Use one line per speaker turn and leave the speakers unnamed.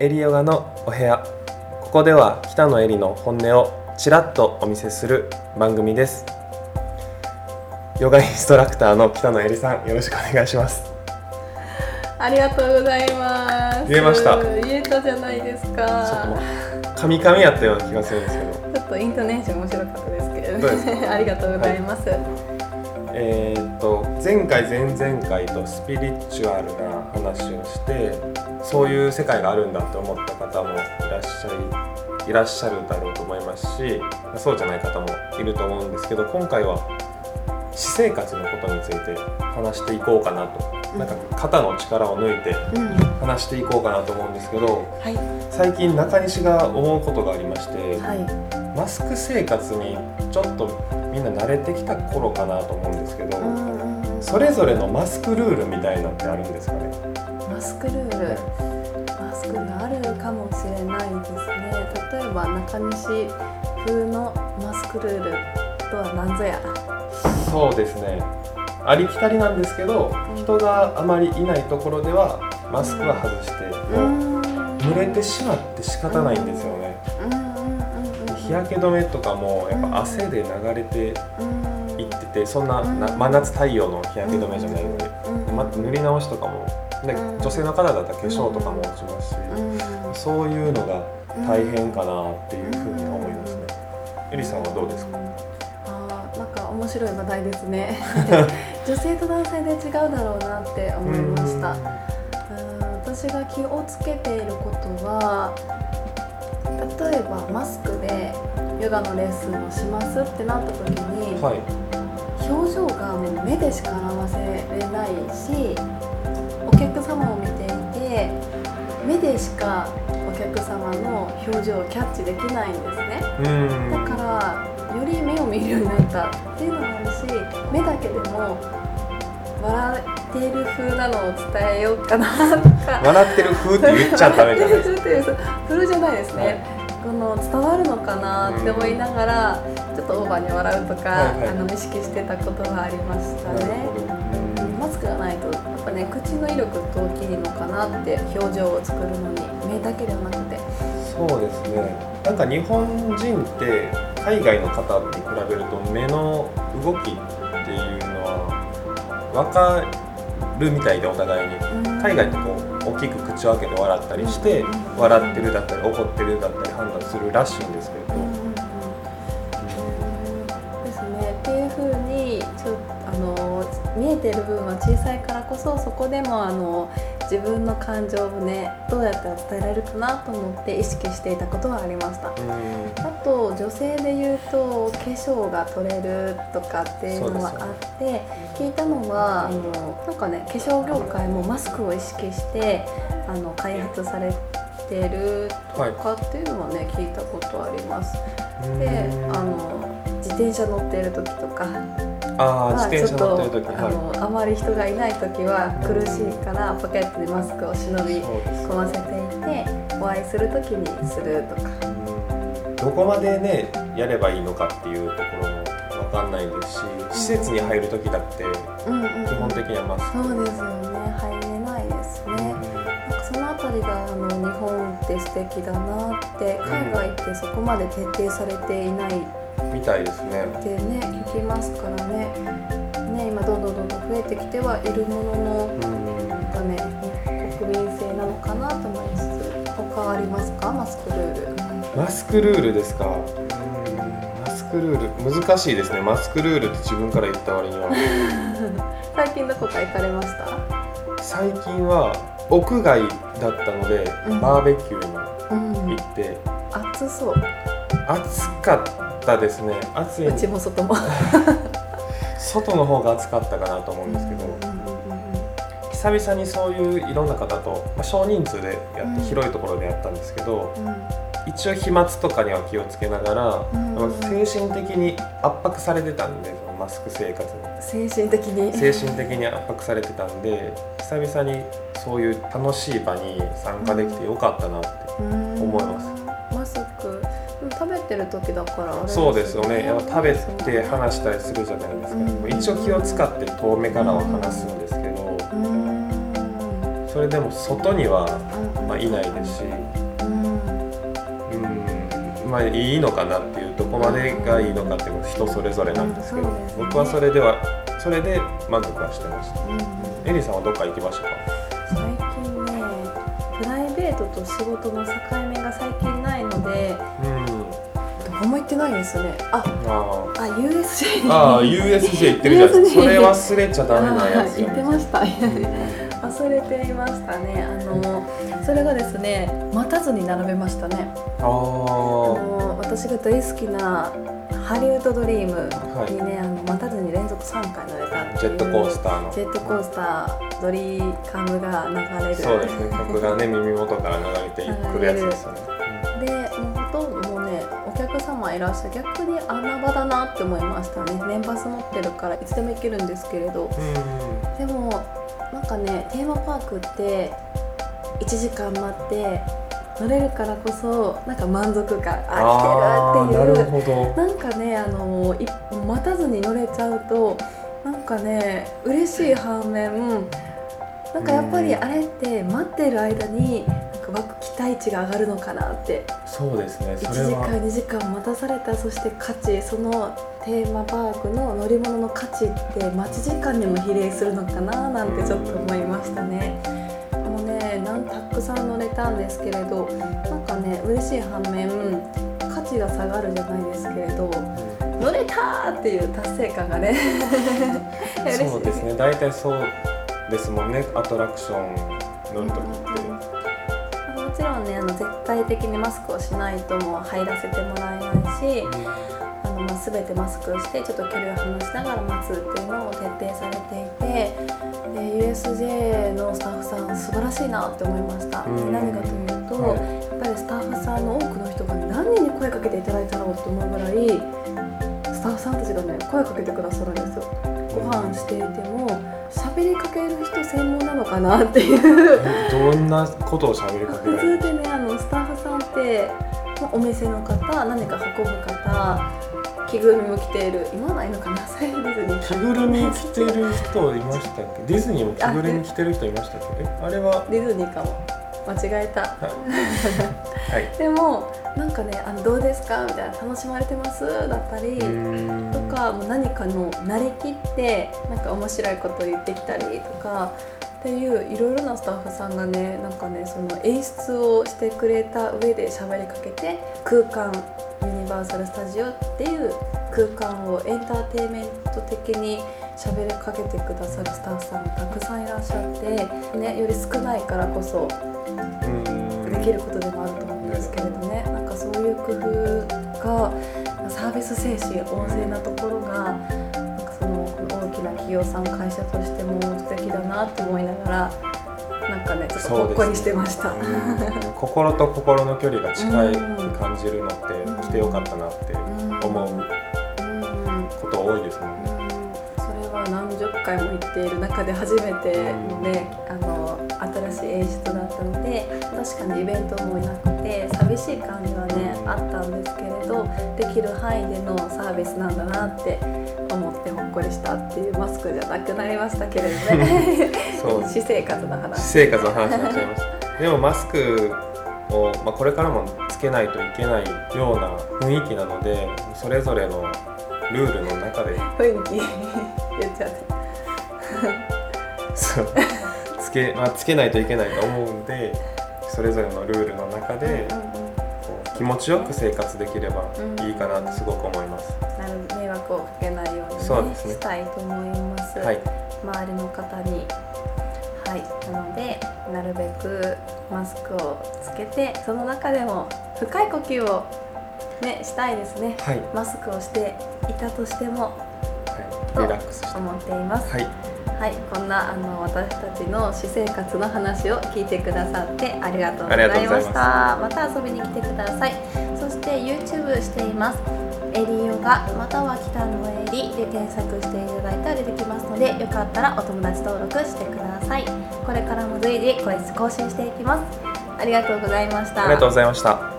エリヨガのお部屋。ここでは北野エリの本音をちらっとお見せする番組です。ヨガインストラクターの北野エリさんよろしくお願いします。
ありがとうございます。
言えました。
言えたじゃないです
ちょカミカミやったような気がするんですけど。
ちょっとイントネーション面白かったですけどね。ありがとうございます、
えーっと前回前々回とスピリチュアルな話をしてそういう世界があるんだって思った方もいらっしゃいいらっしゃるだろうと思いますしそうじゃない方もいると思うんですけど今回は私生活のことについて話していこうかなと。なんか肩の力を抜いて
うん。
話していこうかなと思うんですけど
はい。
最近中西が思うことがありまして、
はい。
マスク生活にちょっとみんな慣れてきた頃かなと思うんですけど、それぞれのマスクルールみたいなのってあるんですかね？
マスクルール？マスクルールあるかもしれないですね。例えば中西風のマスクルールとは何ぞや？
そうですね。ありきたりなんですけど、
うん。
人があまりいないところではマスクは外して、もう濡れてしまって仕方ないんですよね。日焼け止めとかもやっぱ汗で流れて
うん
いってて、そんな真夏太陽の日焼け止めじゃないので、
うん。
ま塗り直しとかも、ね
うん。
女性の方だったら化粧とかも落ちますし、
うん。
そういうのが大変かなっていうふうに思いますね。エリさんはどうですか？
なんか面白い話題ですね。女性と男性で違うだろうなって思いました。うん。私が気をつけていることは例えばマスクでヨガのレッスンをしますってなった時に、
はい。
表情がもう目でしか表せれないしお客様を見ていて目でしかお客様の表情をキャッチできないんですね
うん。
だからより目を見るようになったっていうのもあるし目だけでも笑っている風なのを伝えようかなとか。
笑ってる風って言っちゃダメじゃないですか。
笑ってる風じゃないですね、この伝わるのかなって思いながらちょっとオーバーに笑うとか、
はいはい。
あの意識してたことはありましたね。
ほど。
マスクがないとやっぱね口の威力と大きいのかなって表情を作るのに目だけではなくて。
そうですね。なんか日本人って海外の方に比べると目の動き分かるみたいでお互いに。海外ってこう大きく口を開けて笑ったりして
うん
笑ってるだったり怒ってるだったり判断するらしいんですけれど、
ですね。っていう風にちょあの見えてる部分は小さいからこそそこでもあの自分の感情をねどうやったら伝えられるかなと思って意識していたことはありました。あと女性で言うと化粧が取れるとかっていうのはあって聞いたのはあのなんかね化粧業界もマスクを意識してあの開発されてるとかっていうのはね聞いたことあります。であの自転車乗っている時とか
あ自転車乗ってる時
ちょっとあのあまり人がいない時は苦しいからポケットにマスクを忍び込ませていてお会いする時にするとか。
うん。どこまでねやればいいのかっていうところも分かんないですし施設に入る時だって
うんうん
基本的にはマスク、
そうですよね。入れないですね、なんかそのあたりがあの日本って素敵だなって海外ってそこまで徹底されていないっ
みたいですね。
てね聞きますからね。ね今どんどんどんどん増えてきてはいるものの
うん。
なんかね国民性なのかなと思いつつ他ありますか？マスクルール、
マスクルールですか？うんマスクルール難しいですね。マスクルールって自分から言った割には。
最近どこか行かれました？
最近は屋外だったので、
うん。
バーベキューに
うん。
行って。
暑そう。
暑かったですね。暑い。う
ちも外も。
外の方が暑かったかなと思うんですけど、久々にそういういろんな方と、まあ、少人数でやって、
うん
広いところでやったんですけど
うん。うん
一応飛沫とかには気をつけながら、
うん。
まあ精神的に圧迫されてたんでそのマスク生活に。
精神的に。
精神的に圧迫されてたんで久々にそういう楽しい場に参加できてよかったなって、思います。
マスクでも食べてる時だからあれ
そうですよね。やっぱ食べて話したりするじゃないですか、
うん。
一応気を使って遠目からは話すんですけど、
うん。
それでも外には
うん。
まあ、いないですし。
うん。
うん。まあいいのかなっていうどこまでがいいのかっていうのは人それぞれなんですけど、
ね。
僕はそれではそれで満足はしてました。
うん。
エリさんはどっか行きましたか？
最近ねプライベートと仕事の境目が最近ないので
うん
どこも行ってないですねあ
あ
あ USJ に
あああ USJ 行ってるじゃないですかそれ忘れちゃダメなやつ
あ言ってました。
うん
忘れていましたね。あのそれがですね待たずに並べましたね。あ
あ
の私が大好きなハリウッドドリーム
はい。
にね、あの待たずに連続3回乗れた
ジェットコースターの。
ジェットコースタードリカムが流れる。
そうですね。曲がね耳元から流れてくるやつですよね。
で様いらっしゃる。逆に穴場だなって思いましたね。年パス持ってるからいつでも行けるんですけれど。
うん。
でもなんかねテーマパークって1時間待って乗れるからこそなんか満足感あ来てるっていう。なんかねあのい待たずに乗れちゃうとなんかね嬉しい反面なんかやっぱりあれって待ってる間になんか湧く期待値が上がるのかなって。
そうですね。
1
それは。
時間2時間待たされたそして価値そのテーマパークの乗り物の価値って待ち時間にも比例するのかななんてちょっと思いましたね。もうねなんたくさん乗れたんですけれどなんかね嬉しい反面価値が下がるじゃないですけれど乗れたーっていう達成感がね
そうですね。大体そうですもんね。アトラクション乗るって
の絶対的にマスクをしないともう入らせてもらえないしあの、まあ、全てマスクをしてちょっと距離を離しながら待つっていうのも徹底されていてで USJ のスタッフさん素晴らしいなって思いました。何かというと、
はい
やっぱりスタッフさんの多くの人がね何人に声かけていただいたろうと思うぐらいスタッフさんたちがね声かけてくださるんですよ。ご飯していても喋りかける人専門なのかなっていう。
えどんなことを喋りかけら
普通でねあのスタッフさんって、まあ、お店の方何か運ぶ方着ぐるみを着ている今はないのかなディズニー
着ぐるみ着てる人いましたっけ？ディズニーも着ぐるみ着てる人いましたっけ？えあれは
ディズニーかも。間違えた。
はい。
でもなんかねあの「どうですか?」みたいな「楽しまれてます?」だったりとかもう何かの慣れきってなんか面白いことを言ってきたりとかっていういろいろなスタッフさんがねなんかねその演出をしてくれた上で喋りかけて空間ユニバーサル・スタジオっていう空間をエンターテインメント的に喋りかけてくださるスタッフさんがたくさんいらっしゃって、ね、より少ないからこそ
うん
できることでもあると思うんですけれどねかそういう工夫がサービス精神旺盛なところがなんかその大きな企業さん会社としても素敵だなって思いながらなんかねちょっとほっこりしてました。
うん。心と心の距離が近いって感じるのって
うん。
来てよかったなって思う
うん
こと多いですもんね。
それは何十回も言っている中で初めてのね、あの新しい演出だったので確かにイベントもなくて寂しい感じはねあったんですけれどできる範囲でのサービスなんだなって思ってほっこりしたっていうマスクじゃなくなりましたけれどね。
そう。
私生活の話。
私生活の話になっちゃいました。でもマスクを、まあ、これからもつけないといけないような雰囲気なのでそれぞれのルールの中で。
雰囲気。言っちゃって
そう。つけ,、まあ、つけないといけないと思うんでそれぞれのルールの中で
う
気持ちよく生活できればいいかなってすごく思います。
なる迷惑をかけないように、ね
そうですね。
したいと思います。
はい、
周りの方に。はい。なのでなるべくマスクをつけてその中でも深い呼吸をねしたいですね。
はい、
マスクをしていたとしても
はい、リラックスして。
思っています。
はい、
はいこんなあの私たちの私生活の話を聞いてくださってありがとうございました。また遊びに来てください。そして YouTube しています。エリヨガまたは北のエリで検索していただいたら出てきますのでよかったらお友達登録してください。これからも随時更新していきます。ありがとうございました。
ありがとうございました。